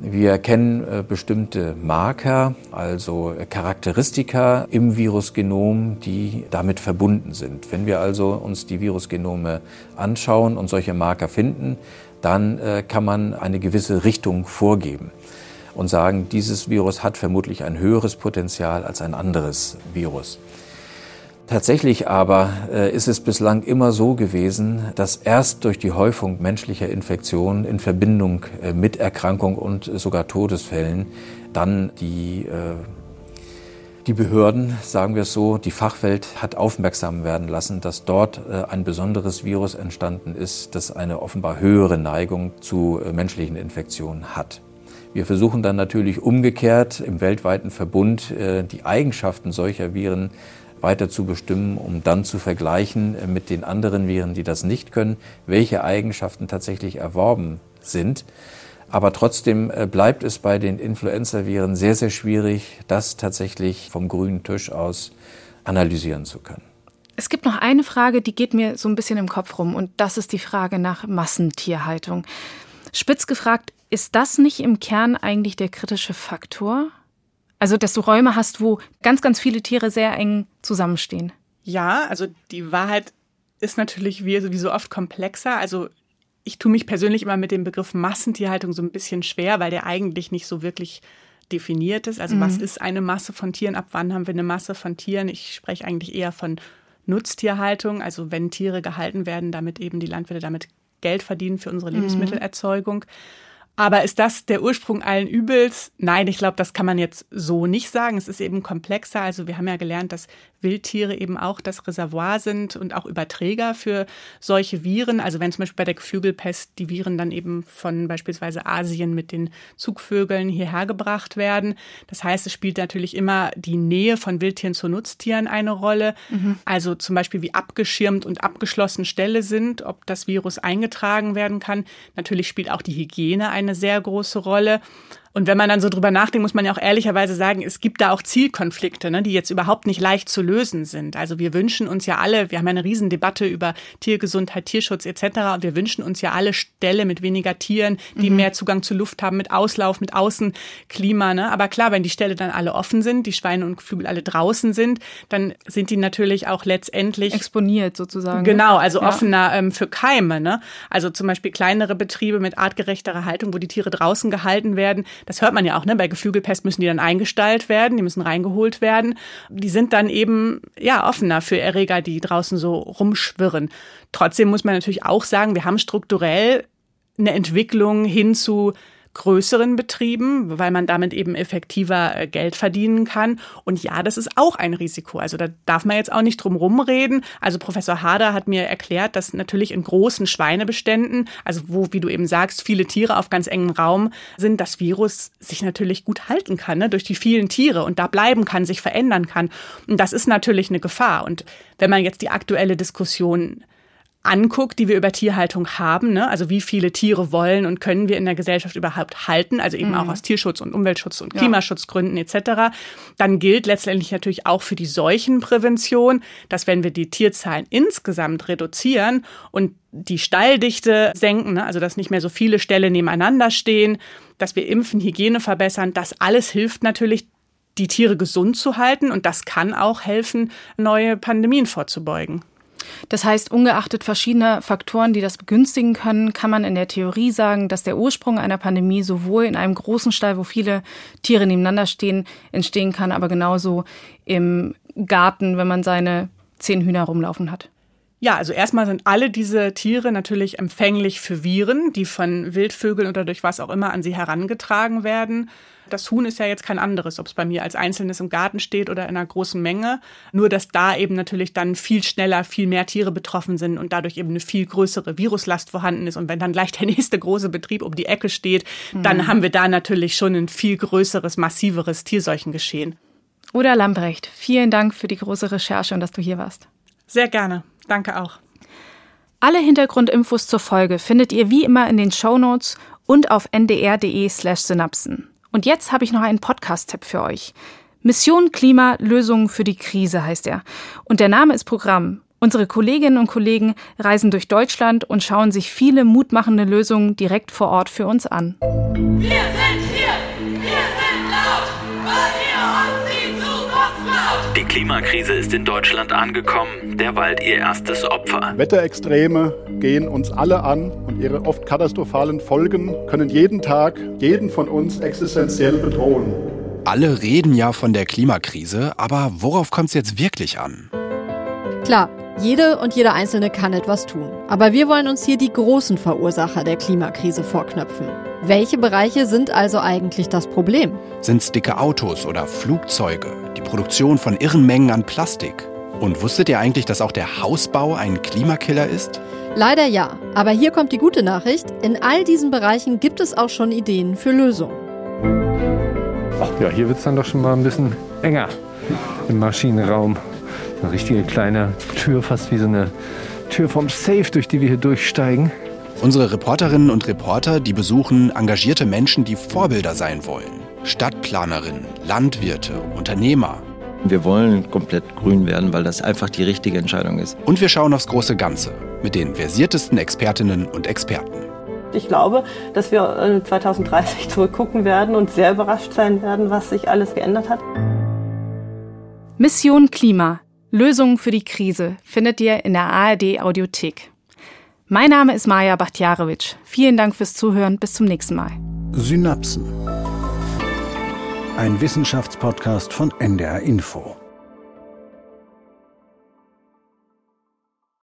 Wir kennen äh, bestimmte Marker, also Charakteristika im Virusgenom, die damit verbunden sind. Wenn wir also uns die Virusgenome anschauen und solche Marker finden, dann äh, kann man eine gewisse Richtung vorgeben und sagen, dieses Virus hat vermutlich ein höheres Potenzial als ein anderes Virus. Tatsächlich aber äh, ist es bislang immer so gewesen, dass erst durch die Häufung menschlicher Infektionen in Verbindung äh, mit Erkrankung und sogar Todesfällen dann die, äh, die Behörden, sagen wir es so, die Fachwelt hat aufmerksam werden lassen, dass dort ein besonderes Virus entstanden ist, das eine offenbar höhere Neigung zu menschlichen Infektionen hat. Wir versuchen dann natürlich umgekehrt im weltweiten Verbund die Eigenschaften solcher Viren weiter zu bestimmen, um dann zu vergleichen äh, mit den anderen Viren, die das nicht können, welche Eigenschaften tatsächlich erworben sind. Aber trotzdem äh, bleibt es bei den Influenza-Viren sehr, sehr schwierig, das tatsächlich vom grünen Tisch aus analysieren zu können. Es gibt noch eine Frage, die geht mir so ein bisschen im Kopf rum, und das ist die Frage nach Massentierhaltung. Spitz gefragt, ist das nicht im Kern eigentlich der kritische Faktor? Also, dass du Räume hast, wo ganz, ganz viele Tiere sehr eng zusammenstehen. Ja, also die Wahrheit ist natürlich wie, wie so oft komplexer. Also ich tue mich persönlich immer mit dem Begriff Massentierhaltung so ein bisschen schwer, weil der eigentlich nicht so wirklich definiert ist. Also mhm. was ist eine Masse von Tieren? Ab wann haben wir eine Masse von Tieren? Ich spreche eigentlich eher von Nutztierhaltung, also wenn Tiere gehalten werden, damit eben die Landwirte damit Geld verdienen für unsere mhm. Lebensmittelerzeugung. Mhm. Aber ist das der Ursprung allen Übels? Nein, ich glaube, das kann man jetzt so nicht sagen. Es ist eben komplexer. Also wir haben ja gelernt, dass Wildtiere eben auch das Reservoir sind und auch Überträger für solche Viren. Also wenn zum Beispiel bei der Geflügelpest die Viren dann eben von beispielsweise Asien mit den Zugvögeln hierher gebracht werden. Das heißt, es spielt natürlich immer die Nähe von Wildtieren zu Nutztieren eine Rolle. Mhm. Also zum Beispiel wie abgeschirmt und abgeschlossen Ställe sind, ob das Virus eingetragen werden kann. Natürlich spielt auch die Hygiene eine sehr große Rolle. Und wenn man dann so drüber nachdenkt, muss man ja auch ehrlicherweise sagen, es gibt da auch Zielkonflikte, ne, die jetzt überhaupt nicht leicht zu lösen sind. Also wir wünschen uns ja alle, wir haben ja eine Riesendebatte über Tiergesundheit, Tierschutz etc. Und wir wünschen uns ja alle Ställe mit weniger Tieren, die mhm. mehr Zugang zu Luft haben, mit Auslauf, mit Außenklima. Ne? Aber klar, wenn die Ställe dann alle offen sind, die Schweine und Geflügel alle draußen sind, dann sind die natürlich auch letztendlich exponiert sozusagen. Genau, also ja. offener ähm, für Keime. Ne? Also zum Beispiel kleinere Betriebe mit artgerechterer Haltung, wo die Tiere draußen gehalten werden, das hört man ja auch, ne? Bei Geflügelpest müssen die dann eingestallt werden, die müssen reingeholt werden. Die sind dann eben ja offener für Erreger, die draußen so rumschwirren. Trotzdem muss man natürlich auch sagen, wir haben strukturell eine Entwicklung hin zu größeren Betrieben, weil man damit eben effektiver äh, Geld verdienen kann. Und ja, das ist auch ein Risiko. Also da darf man jetzt auch nicht drum rumreden. Also Professor Hader hat mir erklärt, dass natürlich in großen Schweinebeständen, also wo, wie du eben sagst, viele Tiere auf ganz engem Raum sind, das Virus sich natürlich gut halten kann, ne, durch die vielen Tiere und da bleiben kann, sich verändern kann. Und das ist natürlich eine Gefahr. Und wenn man jetzt die aktuelle Diskussion anguckt, die wir über Tierhaltung haben, ne? also wie viele Tiere wollen und können wir in der Gesellschaft überhaupt halten, also eben mhm. auch aus Tierschutz und Umweltschutz und Klimaschutzgründen etc., dann gilt letztendlich natürlich auch für die Seuchenprävention, dass wenn wir die Tierzahlen insgesamt reduzieren und die Stalldichte senken, ne? also dass nicht mehr so viele Ställe nebeneinander stehen, dass wir Impfen, Hygiene verbessern, das alles hilft natürlich die Tiere gesund zu halten und das kann auch helfen, neue Pandemien vorzubeugen. Das heißt, ungeachtet verschiedener Faktoren, die das begünstigen können, kann man in der Theorie sagen, dass der Ursprung einer Pandemie sowohl in einem großen Stall, wo viele Tiere nebeneinander stehen, entstehen kann, aber genauso im Garten, wenn man seine zehn Hühner rumlaufen hat. Ja, also erstmal sind alle diese Tiere natürlich empfänglich für Viren, die von Wildvögeln oder durch was auch immer an sie herangetragen werden. Das Huhn ist ja jetzt kein anderes, ob es bei mir als Einzelnes im Garten steht oder in einer großen Menge. Nur, dass da eben natürlich dann viel schneller, viel mehr Tiere betroffen sind und dadurch eben eine viel größere Viruslast vorhanden ist. Und wenn dann gleich der nächste große Betrieb um die Ecke steht, mhm. dann haben wir da natürlich schon ein viel größeres, massiveres Tierseuchengeschehen. Oder Lambrecht, vielen Dank für die große Recherche und dass du hier warst. Sehr gerne. Danke auch. Alle Hintergrundinfos zur Folge findet ihr wie immer in den Show Notes und auf ndr.de slash synapsen. Und jetzt habe ich noch einen Podcast-Tipp für euch. Mission Klima Lösungen für die Krise heißt er. Und der Name ist Programm. Unsere Kolleginnen und Kollegen reisen durch Deutschland und schauen sich viele mutmachende Lösungen direkt vor Ort für uns an. Wir sind hier! Klimakrise ist in Deutschland angekommen, der Wald ihr erstes Opfer. Wetterextreme gehen uns alle an und ihre oft katastrophalen Folgen können jeden Tag jeden von uns existenziell bedrohen. Alle reden ja von der Klimakrise, aber worauf kommt es jetzt wirklich an? Klar, jede und jeder Einzelne kann etwas tun. Aber wir wollen uns hier die großen Verursacher der Klimakrise vorknöpfen. Welche Bereiche sind also eigentlich das Problem? Sind es dicke Autos oder Flugzeuge? Die Produktion von irren Mengen an Plastik? Und wusstet ihr eigentlich, dass auch der Hausbau ein Klimakiller ist? Leider ja. Aber hier kommt die gute Nachricht. In all diesen Bereichen gibt es auch schon Ideen für Lösungen. Ach ja, hier wird es dann doch schon mal ein bisschen enger im Maschinenraum. Eine richtige kleine Tür, fast wie so eine Tür vom Safe, durch die wir hier durchsteigen. Unsere Reporterinnen und Reporter, die besuchen engagierte Menschen, die Vorbilder sein wollen. Stadtplanerinnen, Landwirte, Unternehmer. Wir wollen komplett grün werden, weil das einfach die richtige Entscheidung ist. Und wir schauen aufs große Ganze mit den versiertesten Expertinnen und Experten. Ich glaube, dass wir 2030 zurückgucken werden und sehr überrascht sein werden, was sich alles geändert hat. Mission Klima. Lösungen für die Krise findet ihr in der ARD Audiothek. Mein Name ist Maja Bachtjarowitsch. Vielen Dank fürs Zuhören. Bis zum nächsten Mal. Synapsen. Ein Wissenschaftspodcast von NDR Info.